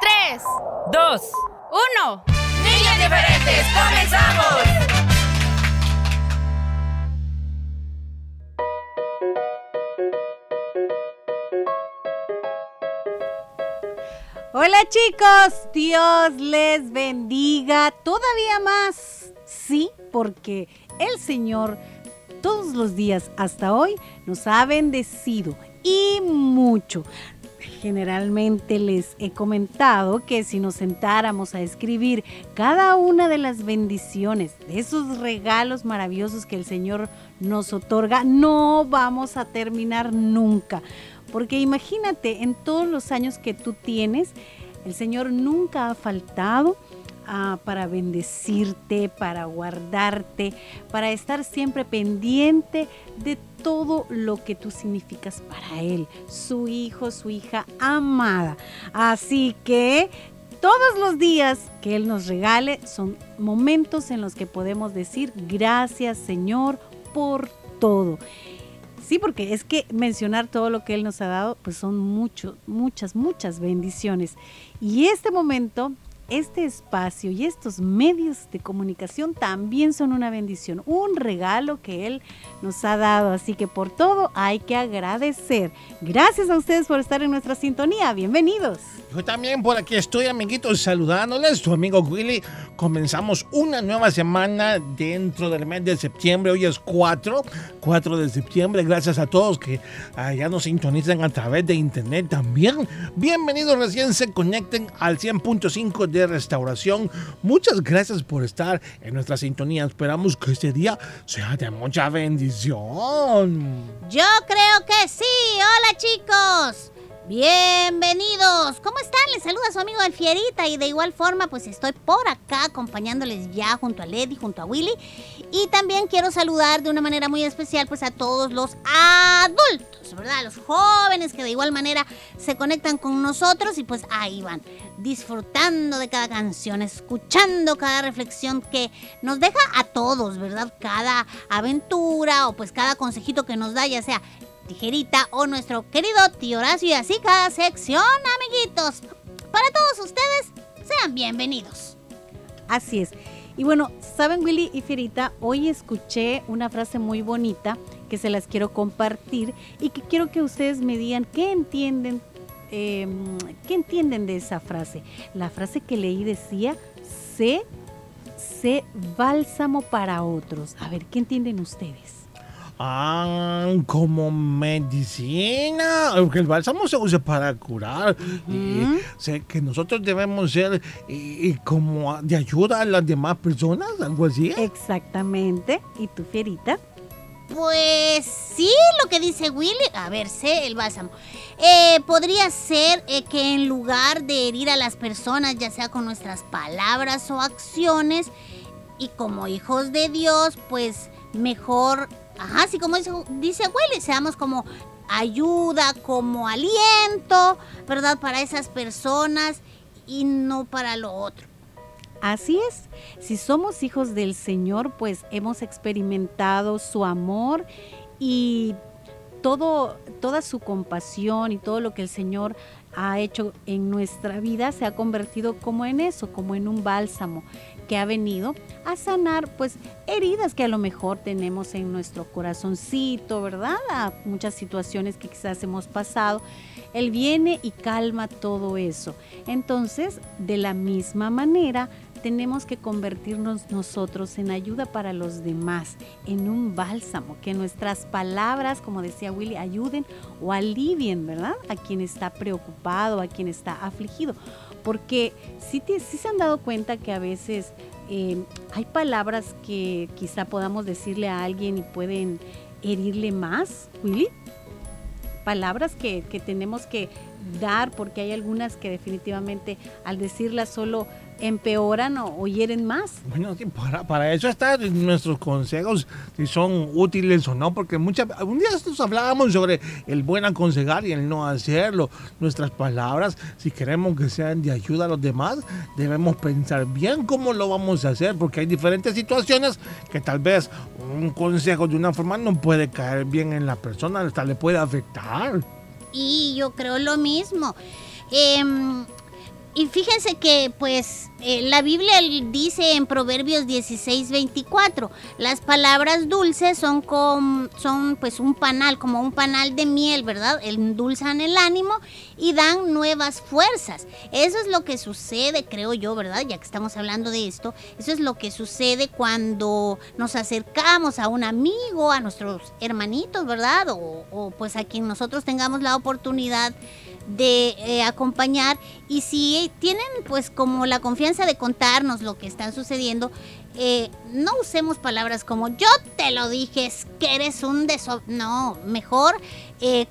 Tres, Dos. uno. Niños diferentes, comenzamos. Hola chicos, Dios les bendiga todavía más. Sí, porque el Señor todos los días hasta hoy nos ha bendecido y mucho. Generalmente les he comentado que si nos sentáramos a escribir cada una de las bendiciones, de esos regalos maravillosos que el Señor nos otorga, no vamos a terminar nunca. Porque imagínate, en todos los años que tú tienes, el Señor nunca ha faltado ah, para bendecirte, para guardarte, para estar siempre pendiente de todo lo que tú significas para Él, su hijo, su hija amada. Así que todos los días que Él nos regale son momentos en los que podemos decir gracias Señor por todo. Sí, porque es que mencionar todo lo que Él nos ha dado, pues son muchos, muchas, muchas bendiciones. Y este momento, este espacio y estos medios de comunicación también son una bendición, un regalo que Él nos ha dado. Así que por todo hay que agradecer. Gracias a ustedes por estar en nuestra sintonía. Bienvenidos. Yo también por aquí estoy, amiguitos, saludándoles. Tu amigo Willy. Comenzamos una nueva semana dentro del mes de septiembre. Hoy es 4, 4 de septiembre. Gracias a todos que ah, ya nos sintonizan a través de internet también. Bienvenidos, recién se conecten al 100.5 de restauración. Muchas gracias por estar en nuestra sintonía. Esperamos que este día sea de mucha bendición. Yo creo que sí. Hola chicos. Bienvenidos. ¿Cómo están? Les saluda su amigo El Fierita y de igual forma pues estoy por acá acompañándoles ya junto a Lady, junto a Willy. Y también quiero saludar de una manera muy especial pues a todos los adultos, ¿verdad? Los jóvenes que de igual manera se conectan con nosotros y pues ahí van disfrutando de cada canción, escuchando cada reflexión que nos deja a todos, ¿verdad? Cada aventura o pues cada consejito que nos da, ya sea tijerita o nuestro querido tío Horacio y así cada sección, amiguitos. Para todos ustedes, sean bienvenidos. Así es. Y bueno, saben Willy y Fierita, hoy escuché una frase muy bonita que se las quiero compartir y que quiero que ustedes me digan qué entienden, eh, qué entienden de esa frase. La frase que leí decía, sé, sé bálsamo para otros. A ver, ¿qué entienden ustedes? Ah, como medicina. Porque el bálsamo se usa para curar. Y sé que nosotros debemos ser y, y como de ayuda a las demás personas, algo así. Exactamente. ¿Y tú, Fierita? Pues sí, lo que dice Willy. A ver, sé el bálsamo. Eh, podría ser eh, que en lugar de herir a las personas, ya sea con nuestras palabras o acciones, y como hijos de Dios, pues mejor, ajá, así como dice, dice Willy, seamos como ayuda, como aliento, ¿verdad? Para esas personas y no para lo otro. Así es, si somos hijos del Señor, pues hemos experimentado su amor y todo, toda su compasión y todo lo que el Señor ha hecho en nuestra vida se ha convertido como en eso, como en un bálsamo que ha venido a sanar pues heridas que a lo mejor tenemos en nuestro corazoncito, ¿verdad? A muchas situaciones que quizás hemos pasado. Él viene y calma todo eso. Entonces, de la misma manera, tenemos que convertirnos nosotros en ayuda para los demás, en un bálsamo, que nuestras palabras, como decía Willy, ayuden o alivien, ¿verdad? A quien está preocupado, a quien está afligido. Porque sí, se han dado cuenta que a veces eh, hay palabras que quizá podamos decirle a alguien y pueden herirle más, Willy. Palabras que, que tenemos que dar porque hay algunas que definitivamente al decirlas solo empeoran o, hieren más. Bueno, para, para, eso están nuestros consejos, si son útiles o no, porque muchas, un día nosotros hablábamos sobre el buen aconsejar y el no hacerlo. Nuestras palabras, si queremos que sean de ayuda a los demás, debemos pensar bien cómo lo vamos a hacer, porque hay diferentes situaciones que tal vez un consejo de una forma no puede caer bien en la persona, hasta le puede afectar. Y yo creo lo mismo. Eh, y fíjense que pues eh, la Biblia dice en Proverbios 16, 24, las palabras dulces son, son pues un panal, como un panal de miel, ¿verdad? Endulzan el ánimo y dan nuevas fuerzas. Eso es lo que sucede, creo yo, ¿verdad? Ya que estamos hablando de esto, eso es lo que sucede cuando nos acercamos a un amigo, a nuestros hermanitos, ¿verdad? O, o pues a quien nosotros tengamos la oportunidad eh, acompañar y si tienen pues como la confianza de contarnos lo que está sucediendo, eh, no usemos palabras como yo te lo dije, es que eres un deso... No, mejor eh,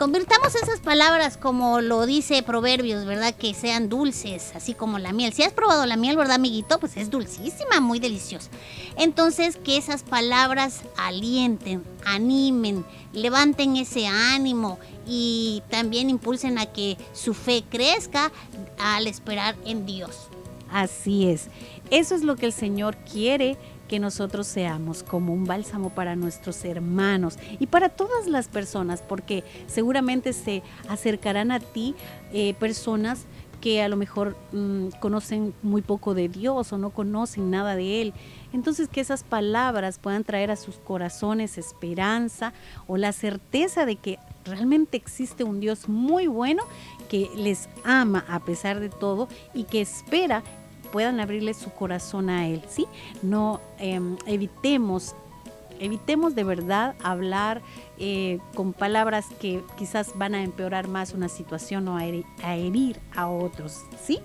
convirtamos esas palabras como lo dice Proverbios, ¿verdad? Que sean dulces, así como la miel. Si has probado la miel, ¿verdad, amiguito? Pues es dulcísima, muy deliciosa. Entonces, que esas palabras alienten, animen, levanten ese ánimo y también impulsen a que su fe crezca al esperar en Dios. Así es. Eso es lo que el Señor quiere que nosotros seamos como un bálsamo para nuestros hermanos y para todas las personas, porque seguramente se acercarán a ti eh, personas que a lo mejor mm, conocen muy poco de Dios o no conocen nada de Él. Entonces que esas palabras puedan traer a sus corazones esperanza o la certeza de que realmente existe un Dios muy bueno que les ama a pesar de todo y que espera puedan abrirle su corazón a Él, ¿sí? No em, evitemos evitemos de verdad hablar eh, con palabras que quizás van a empeorar más una situación o a herir a otros, ¿sí?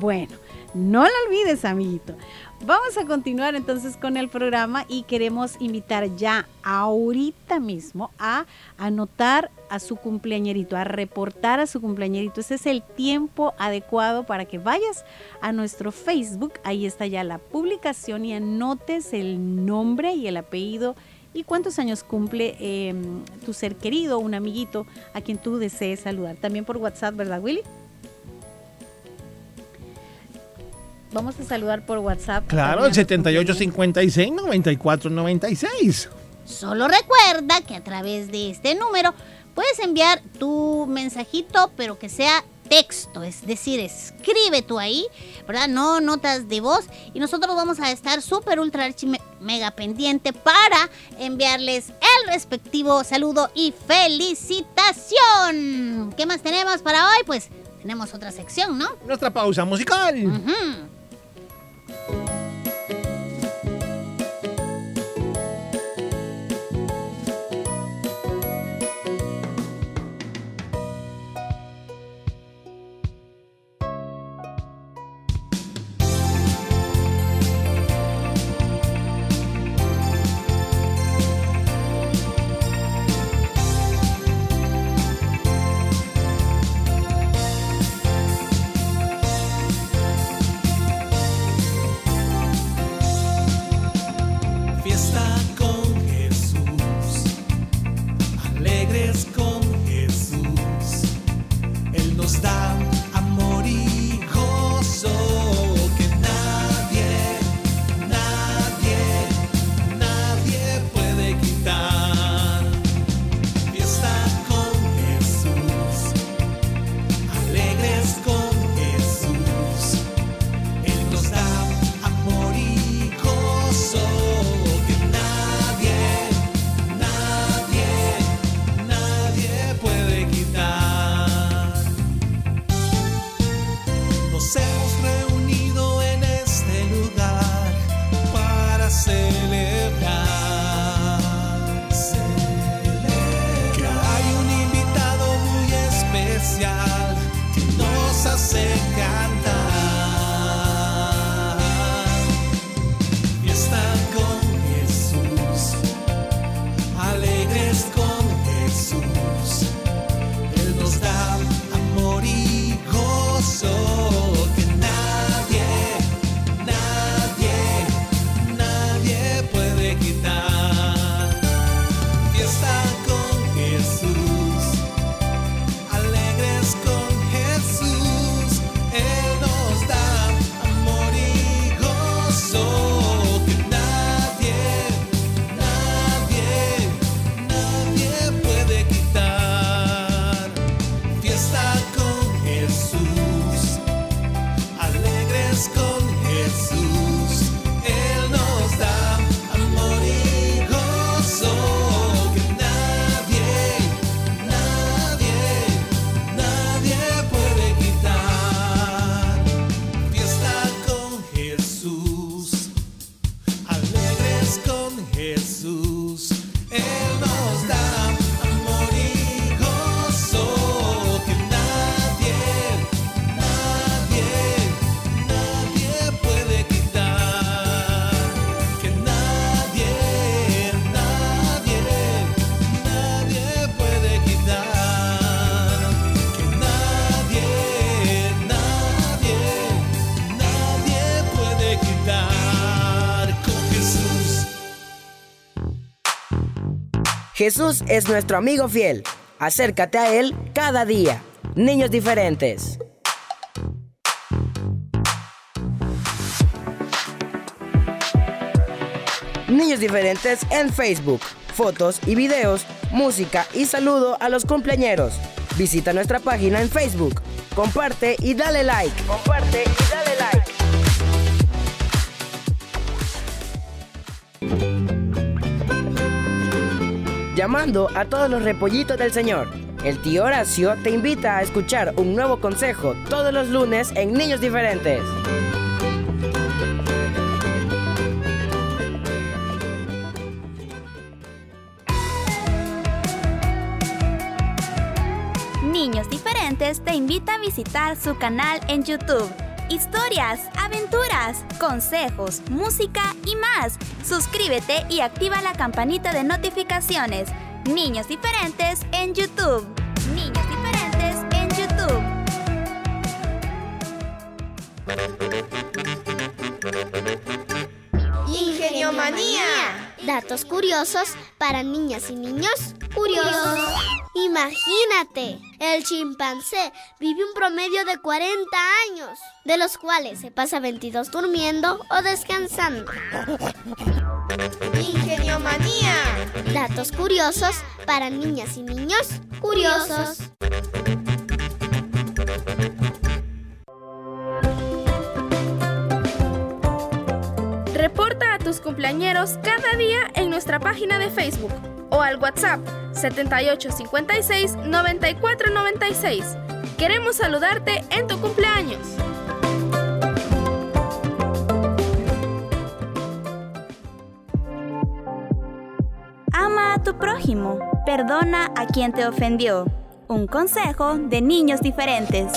Bueno, no lo olvides, amiguito. Vamos a continuar entonces con el programa y queremos invitar ya ahorita mismo a anotar a su cumpleañerito, a reportar a su cumpleañerito. Ese es el tiempo adecuado para que vayas a nuestro Facebook. Ahí está ya la publicación y anotes el nombre y el apellido y cuántos años cumple em, tu ser querido, un amiguito a quien tú desees saludar. También por WhatsApp, ¿verdad, Willy? Vamos a saludar por WhatsApp. Claro, el 7856-9496. Solo recuerda que a través de este número puedes enviar tu mensajito, pero que sea texto, es decir, escribe tú ahí, ¿verdad? No notas de voz y nosotros vamos a estar súper ultra archi mega pendiente para enviarles el respectivo saludo y felicitación. ¿Qué más tenemos para hoy? Pues tenemos otra sección, ¿no? Nuestra pausa musical. Él Jesús es nuestro amigo fiel. Acércate a Él cada día. Niños diferentes. Niños diferentes en Facebook. Fotos y videos, música y saludo a los cumpleañeros. Visita nuestra página en Facebook. Comparte y dale like. Comparte Llamando a todos los repollitos del Señor. El tío Horacio te invita a escuchar un nuevo consejo todos los lunes en Niños Diferentes. Niños Diferentes te invita a visitar su canal en YouTube. Historias, aventuras, consejos, música y más. Suscríbete y activa la campanita de notificaciones. Niños Diferentes en YouTube. Niños Diferentes en YouTube. Ingenio Manía. Datos curiosos para niñas y niños curiosos. Imagínate, el chimpancé vive un promedio de 40 años, de los cuales se pasa 22 durmiendo o descansando. Ingenio Manía. Datos curiosos para niñas y niños curiosos. Reporta a tus cumpleañeros cada día en nuestra página de Facebook o al WhatsApp 7856 9496. Queremos saludarte en tu cumpleaños. Tu prójimo. Perdona a quien te ofendió. Un consejo de niños diferentes.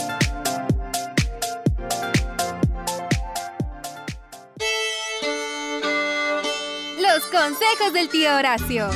Los consejos del tío Horacio.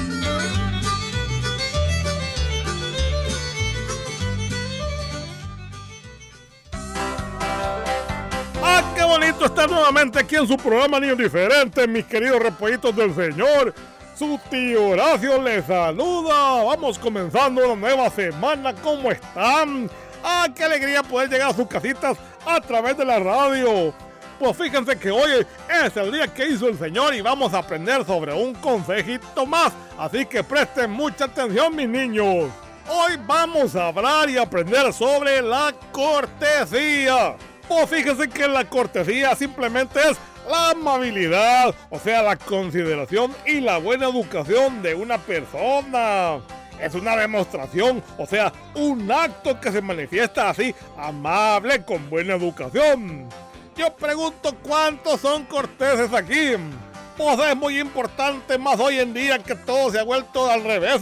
¡Ah, qué bonito estar nuevamente aquí en su programa Niños Diferentes, mis queridos repollitos del Señor! Su tío Horacio les saluda. Vamos comenzando una nueva semana. ¿Cómo están? ¡Ah, qué alegría poder llegar a sus casitas a través de la radio! Pues fíjense que hoy es el día que hizo el Señor y vamos a aprender sobre un consejito más. Así que presten mucha atención, mis niños. Hoy vamos a hablar y aprender sobre la cortesía. Pues fíjense que la cortesía simplemente es la amabilidad, o sea, la consideración y la buena educación de una persona. Es una demostración, o sea, un acto que se manifiesta así, amable, con buena educación. Yo pregunto cuántos son corteses aquí. Pues es muy importante, más hoy en día que todo se ha vuelto al revés,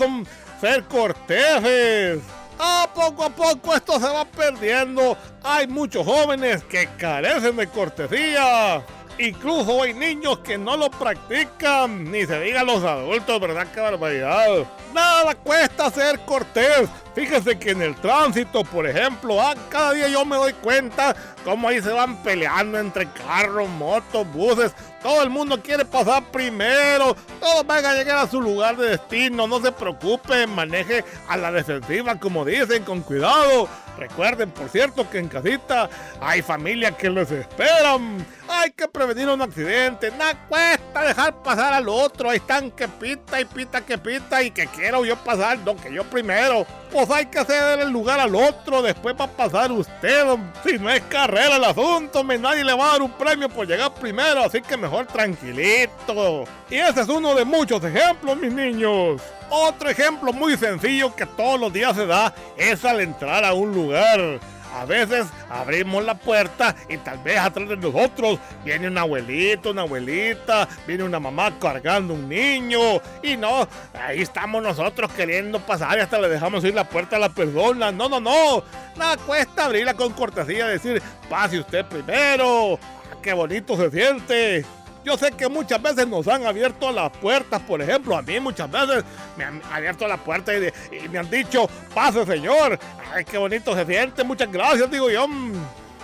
ser corteses. A poco a poco esto se va perdiendo. Hay muchos jóvenes que carecen de cortesía. Incluso hay niños que no lo practican, ni se diga los adultos, ¿verdad? ¡Qué barbaridad! Nada cuesta ser cortés. Fíjense que en el tránsito, por ejemplo, ah, cada día yo me doy cuenta cómo ahí se van peleando entre carros, motos, buses. Todo el mundo quiere pasar primero. Todos van a llegar a su lugar de destino. No se preocupen, maneje a la defensiva, como dicen, con cuidado. Recuerden, por cierto, que en casita hay familias que les esperan. Hay que prevenir un accidente. Nada cuesta dejar pasar al otro. Ahí están que pita y pita que pita y que quiero yo pasar, no que yo primero. Pues hay que ceder el lugar al otro. Después va a pasar usted. Si no es carrera el asunto, me nadie le va a dar un premio por llegar primero. Así que mejor tranquilito. Y ese es uno de muchos ejemplos, mis niños. Otro ejemplo muy sencillo que todos los días se da es al entrar a un lugar. a veces abrimos la puerta y tal vez atrás de nosotros viene un abuelito, una abuelita, viene una mamá cargando un niño y no, ahí estamos nosotros queriendo pasar y hasta le dejamos ir la puerta a la persona. No, no, no, nada cuesta abrirla con cortesía, decir, pase usted primero. Ah, qué bonito se siente. Yo sé que muchas veces nos han abierto las puertas, por ejemplo, a mí muchas veces me han abierto la puerta y, me han dicho, pase señor, ay, qué bonito se siente, muchas gracias, digo yo. "Mm".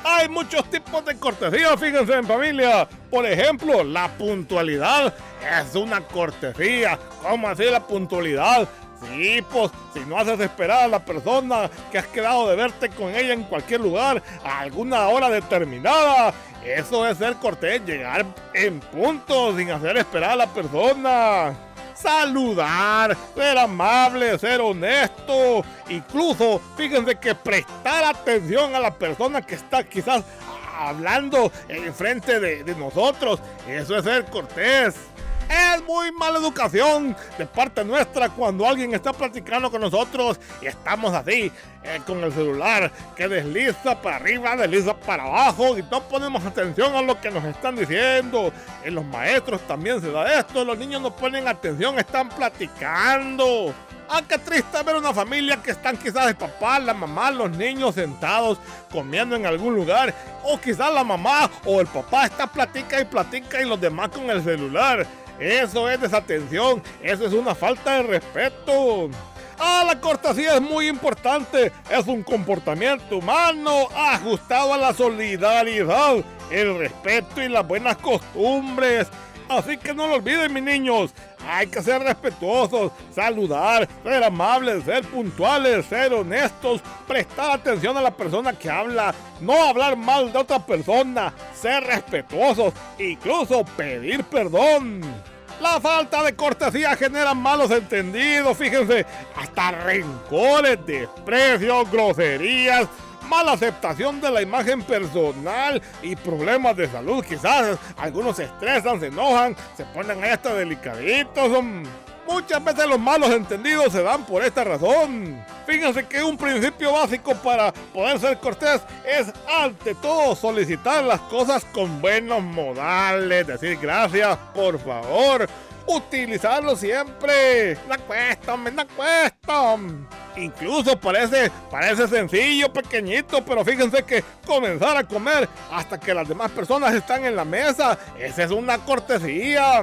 Hay muchos tipos de cortesía, fíjense en familia. Por ejemplo, la puntualidad es una cortesía. ¿Cómo así la puntualidad? Sí, pues si no haces esperar a la persona que has quedado de verte con ella en cualquier lugar a alguna hora determinada, eso es ser cortés, llegar en punto sin hacer esperar a la persona. Saludar, ser amable, ser honesto, incluso fíjense que prestar atención a la persona que está quizás hablando enfrente de, de nosotros, eso es ser cortés. Es muy mala educación de parte nuestra cuando alguien está platicando con nosotros y estamos así, eh, con el celular que desliza para arriba, desliza para abajo y no ponemos atención a lo que nos están diciendo. En los maestros también se da esto, los niños no ponen atención, están platicando. Ah, qué triste ver una familia que están quizás el papá, la mamá, los niños sentados comiendo en algún lugar. O quizás la mamá o el papá está platica y platica y los demás con el celular. Eso es desatención, eso es una falta de respeto. Ah, la cortesía es muy importante. Es un comportamiento humano ajustado a la solidaridad, el respeto y las buenas costumbres. Así que no lo olviden, mis niños. Hay que ser respetuosos, saludar, ser amables, ser puntuales, ser honestos, prestar atención a la persona que habla, no hablar mal de otra persona, ser respetuosos, incluso pedir perdón. La falta de cortesía genera malos entendidos, fíjense, hasta rencores, desprecios, groserías, mala aceptación de la imagen personal y problemas de salud. Quizás algunos se estresan, se enojan, se ponen ahí hasta delicaditos. mm. Muchas veces los malos entendidos se dan por esta razón. Fíjense que un principio básico para poder ser cortés es ante todo solicitar las cosas con buenos modales, decir gracias, por favor, utilizarlo siempre. No cuesta, hombre, no cuesta. Incluso parece, parece sencillo, pequeñito, pero fíjense que comenzar a comer hasta que las demás personas están en la mesa, esa es una cortesía.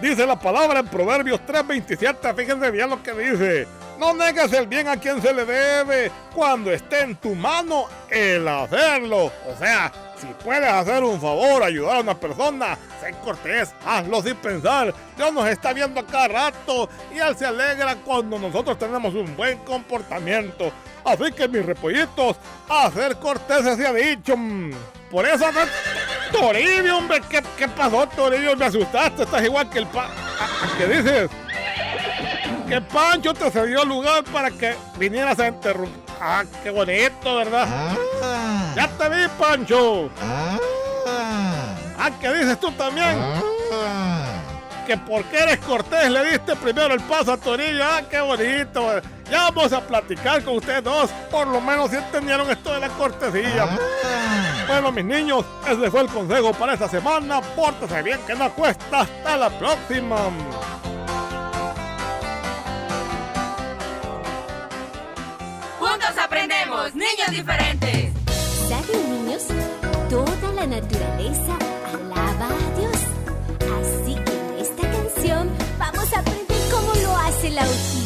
Dice la palabra en Proverbios 3:27, fíjense bien lo que dice. No negues el bien a quien se le debe cuando esté en tu mano el hacerlo. O sea, si puedes hacer un favor, ayudar a una persona, sé cortés, hazlo sin pensar. Dios nos está viendo a cada rato y Él se alegra cuando nosotros tenemos un buen comportamiento. Así que mis repollitos, a ser cortés se ha dicho. Por eso, Toribio, hombre, ¿qué, qué pasó, Toribio? Me asustaste, estás igual que el pa... ¿a- ¿Qué dices? Que Pancho te cedió lugar para que vinieras a interrumpir. Ah, qué bonito, ¿verdad? Ya te vi, Pancho. Ah, ¿qué dices tú también? Que porque eres cortés le diste primero el paso a Torillo. Ah, qué bonito. Ya vamos a platicar con ustedes dos. Por lo menos si entendieron esto de la cortesía. Bueno, mis niños, ese fue el consejo para esta semana. Pórtese bien, que no cuesta. Hasta la próxima. Juntos aprendemos, niños diferentes. ¿Saben, niños? Toda la naturaleza alaba a Dios. Así que en esta canción vamos a aprender cómo lo hace la hojita.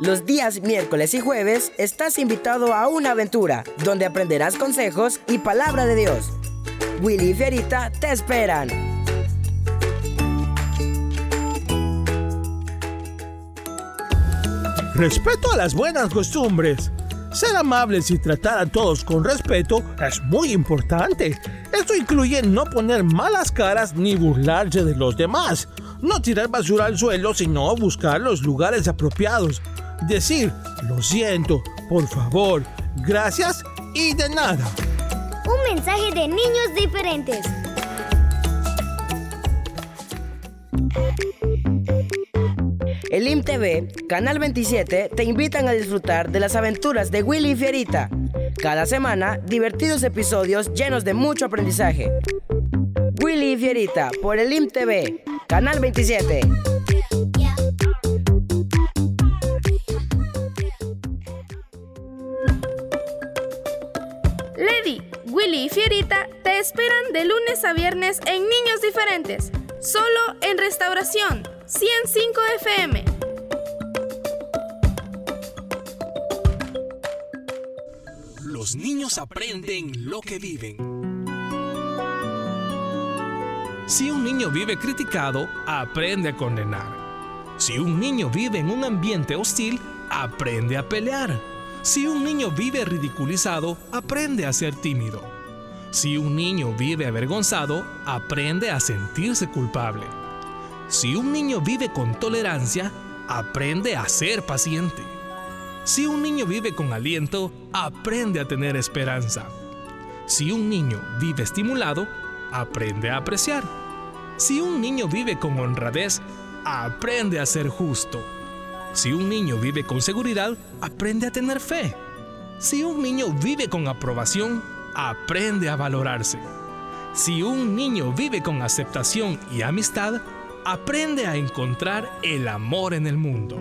Los días miércoles y jueves estás invitado a una aventura donde aprenderás consejos y palabra de Dios. Willy y Fierita te esperan. Respeto a las buenas costumbres. Ser amables y tratar a todos con respeto es muy importante. Esto incluye no poner malas caras ni burlarse de los demás. No tirar basura al suelo, sino buscar los lugares apropiados. Decir, lo siento, por favor, gracias y de nada. Un mensaje de niños diferentes. El IMTV, Canal 27, te invitan a disfrutar de las aventuras de Willy y Fierita. Cada semana, divertidos episodios llenos de mucho aprendizaje. Willy y Fierita, por el IMTV, Canal 27. Lady, Willy y Fierita te esperan de lunes a viernes en Niños Diferentes, solo en Restauración 105 FM. Los niños aprenden lo que viven. Si un niño vive criticado, aprende a condenar. Si un niño vive en un ambiente hostil, aprende a pelear. Si un niño vive ridiculizado, aprende a ser tímido. Si un niño vive avergonzado, aprende a sentirse culpable. Si un niño vive con tolerancia, aprende a ser paciente. Si un niño vive con aliento, aprende a tener esperanza. Si un niño vive estimulado, aprende a apreciar. Si un niño vive con honradez, aprende a ser justo. Si un niño vive con seguridad, aprende a tener fe. Si un niño vive con aprobación, aprende a valorarse. Si un niño vive con aceptación y amistad, aprende a encontrar el amor en el mundo.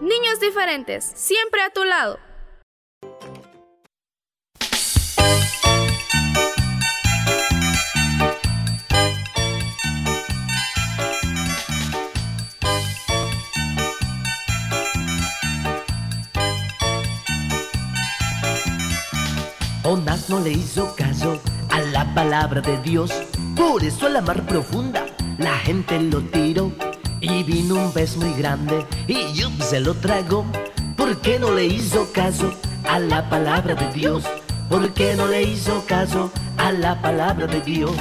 Niños Diferentes, siempre a tu lado. Jonás no le hizo caso a la palabra de Dios, por eso a la mar profunda la gente lo tiró. Y vino un pez muy grande y yup, se lo tragó. ¿Por qué no le hizo caso a la palabra de Dios? ¿Por qué no le hizo caso a la palabra de Dios?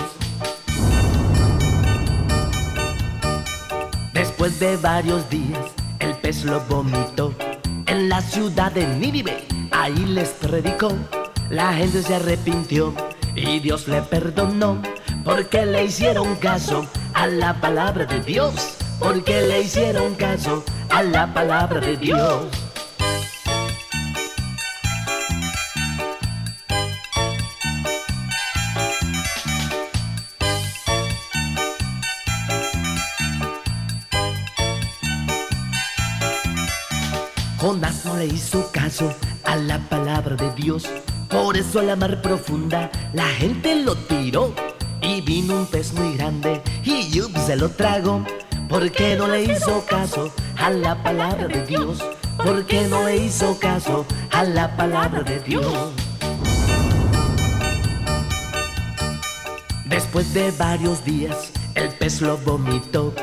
Después de varios días, el pez lo vomitó en la ciudad de Nínive. Ahí les predicó, la gente se arrepintió y Dios le perdonó porque le hicieron caso a la palabra de Dios. Porque le hicieron caso a la palabra de Dios. Jonás no le hizo caso a la palabra de Dios. Por eso a la mar profunda la gente lo tiró. Y vino un pez muy grande y yup, se lo tragó. Porque no le hizo caso a la palabra de Dios. Porque no le hizo caso a la palabra de Dios. Después de varios días, el pez lo vomitó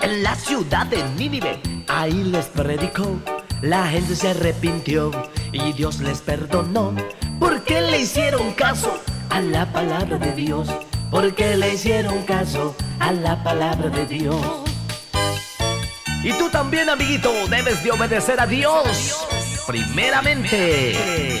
en la ciudad de Nínive. Ahí les predicó, la gente se arrepintió y Dios les perdonó. Porque le hicieron caso a la palabra de Dios. Porque le hicieron caso a la palabra de Dios. Y tú también, amiguito, debes de obedecer a Dios. Primeramente.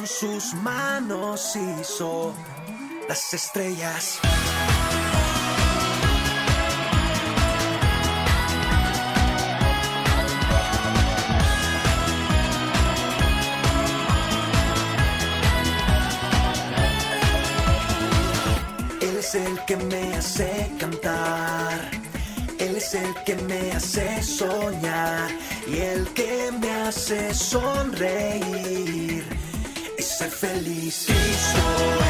con sus manos hizo las estrellas. Él es el que me hace cantar. Él es el que me hace soñar y el que me hace sonreír ser feliz. Cristo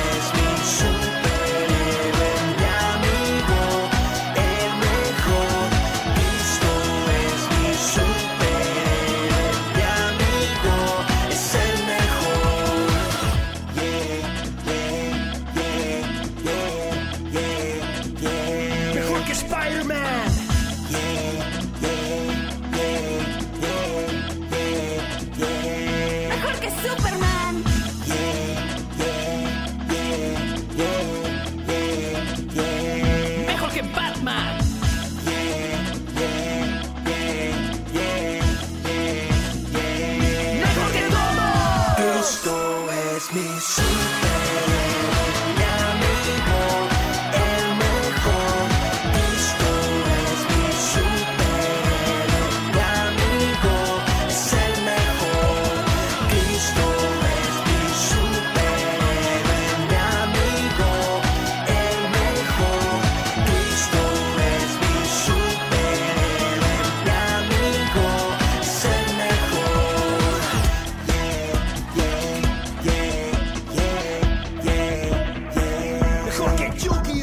es mi sueño. You.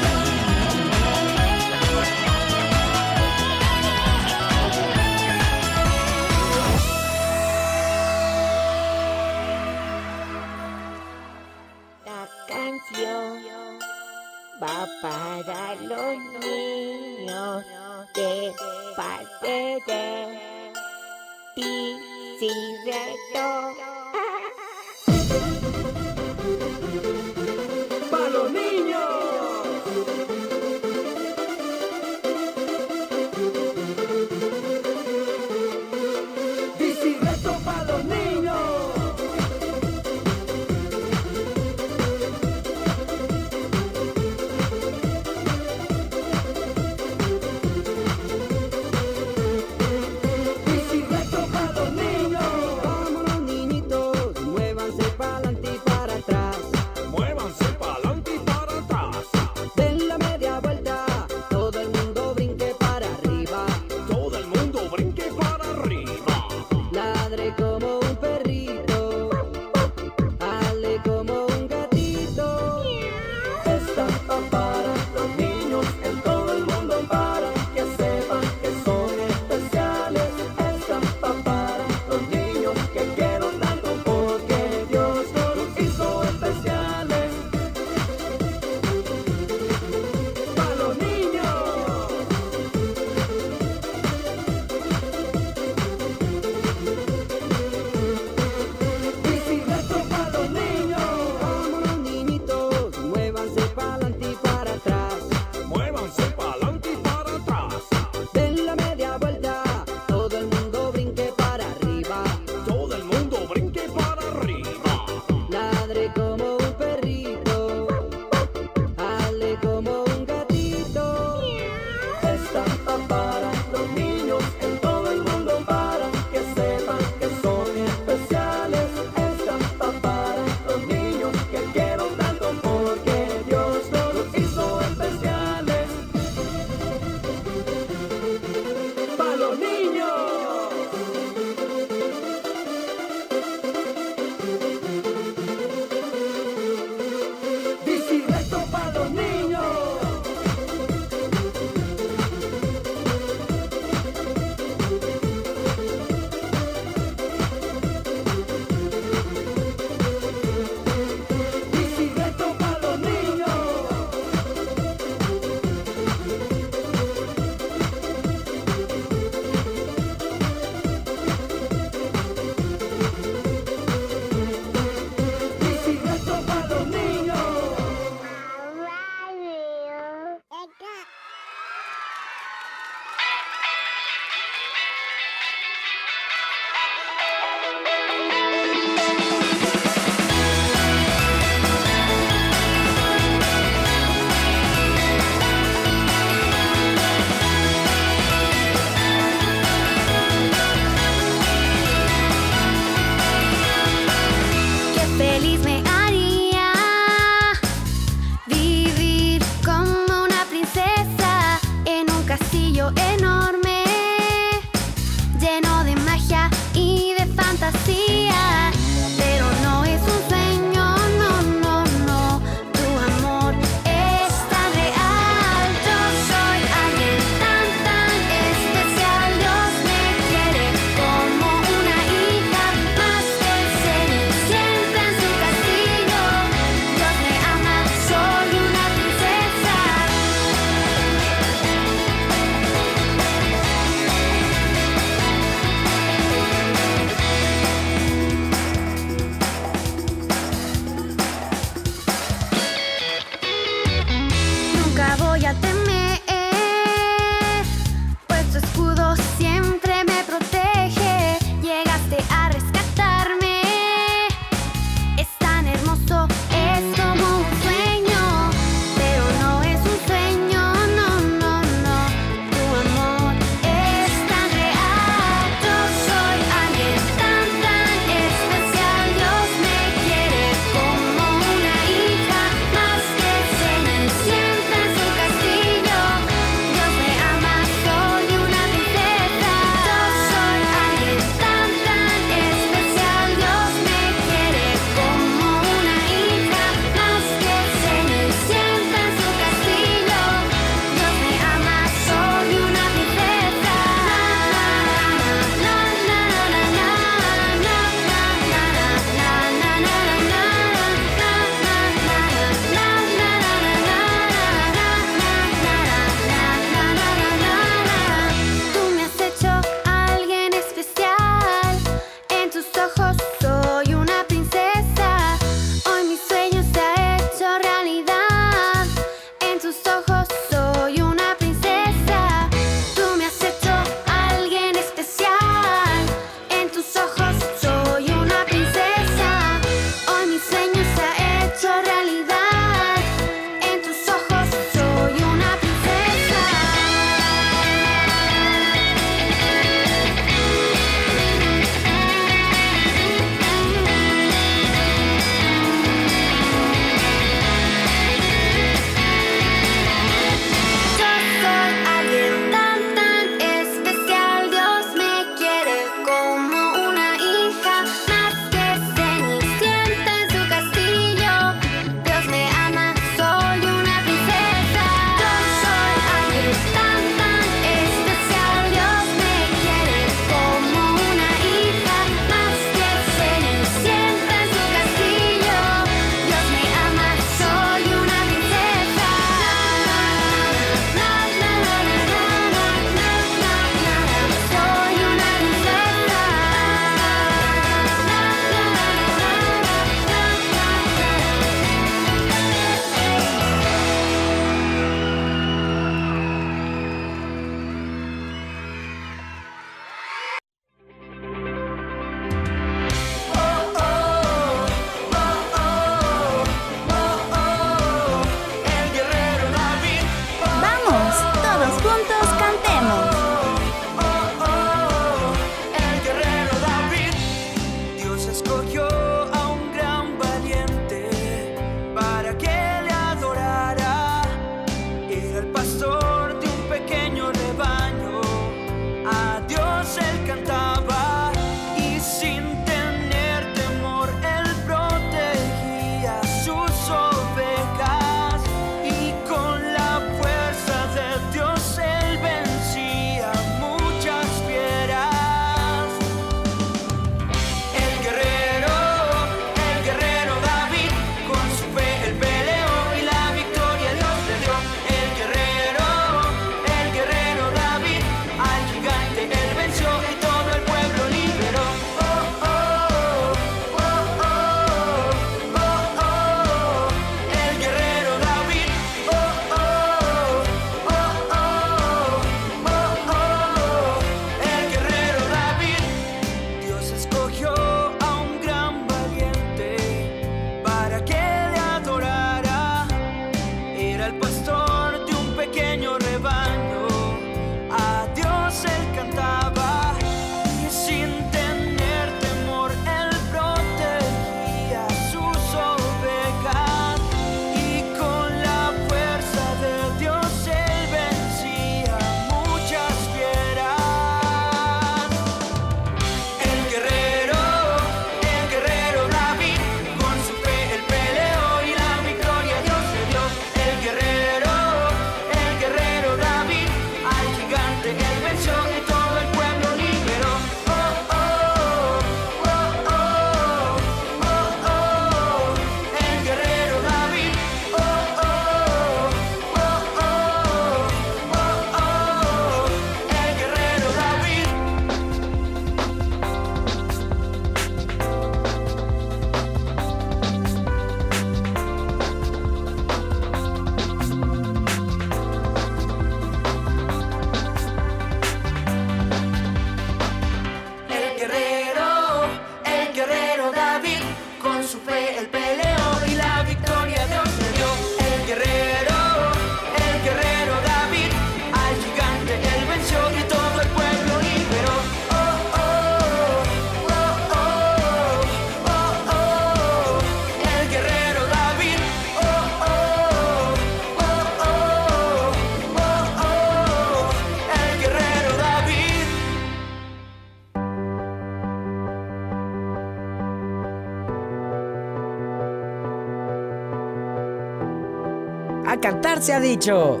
se ha dicho.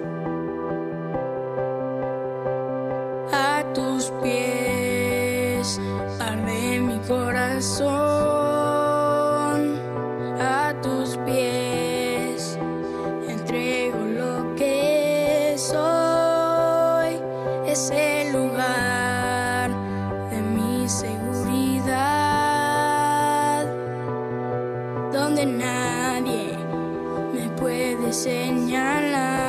A tus pies arde mi corazón. A tus pies entrego lo que soy. Es el lugar de mi seguridad donde nada de señalar.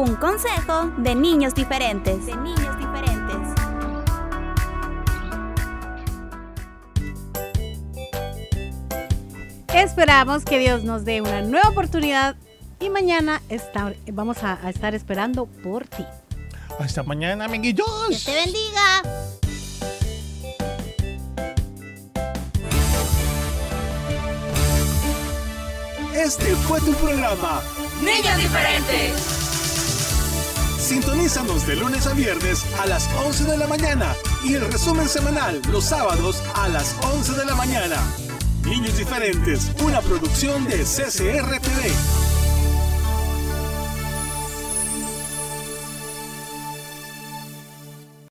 Un consejo de niños diferentes. De niños diferentes. Esperamos que Dios nos dé una nueva oportunidad y mañana está, vamos a, estar esperando por ti. Hasta mañana, amiguitos. Que te bendiga. Este fue tu programa. Niños diferentes. Sintonízanos de lunes a viernes a las 11 de la mañana y el resumen semanal los sábados a las 11 de la mañana. Niños Diferentes, una producción de CCRTV.